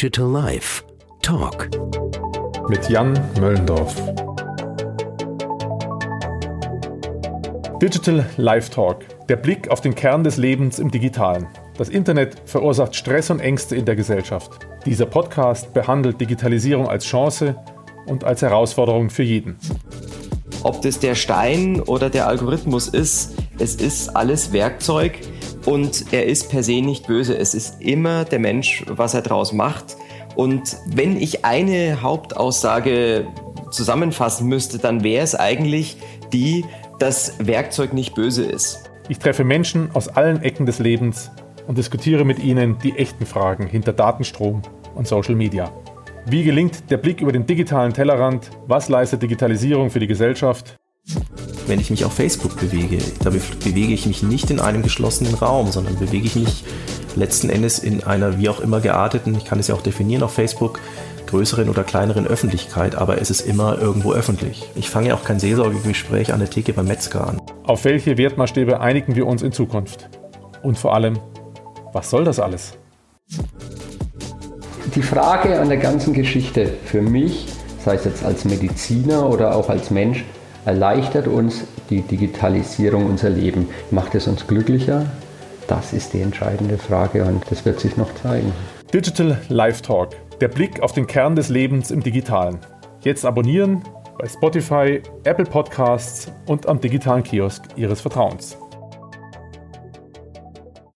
Digital Life Talk mit Jan Möllendorf. Digital Life Talk. Der Blick auf den Kern des Lebens im Digitalen. Das Internet verursacht Stress und Ängste in der Gesellschaft. Dieser Podcast behandelt Digitalisierung als Chance und als Herausforderung für jeden. Ob das der Stein oder der Algorithmus ist, es ist alles Werkzeug und er ist per se nicht böse. Es ist immer der Mensch, was er daraus macht. Und wenn ich eine Hauptaussage zusammenfassen müsste, dann wäre es eigentlich die, dass Werkzeug nicht böse ist. Ich treffe Menschen aus allen Ecken des Lebens und diskutiere mit ihnen die echten Fragen hinter Datenstrom und Social Media. Wie gelingt der Blick über den digitalen Tellerrand? Was leistet Digitalisierung für die Gesellschaft? Wenn ich mich auf Facebook bewege, da bewege ich mich nicht in einem geschlossenen Raum, sondern bewege ich mich letzten Endes in einer wie auch immer gearteten, ich kann es ja auch definieren auf Facebook, größeren oder kleineren Öffentlichkeit, aber es ist immer irgendwo öffentlich. Ich fange ja auch kein Seelsorgegespräch an der Theke beim Metzger an. Auf welche Wertmaßstäbe einigen wir uns in Zukunft? Und vor allem, was soll das alles? Die Frage an der ganzen Geschichte für mich, sei es jetzt als Mediziner oder auch als Mensch, erleichtert uns die Digitalisierung unser Leben? Macht es uns glücklicher? Das ist die entscheidende Frage und das wird sich noch zeigen. Digital Live Talk, der Blick auf den Kern des Lebens im Digitalen. Jetzt abonnieren bei Spotify, Apple Podcasts und am digitalen Kiosk Ihres Vertrauens.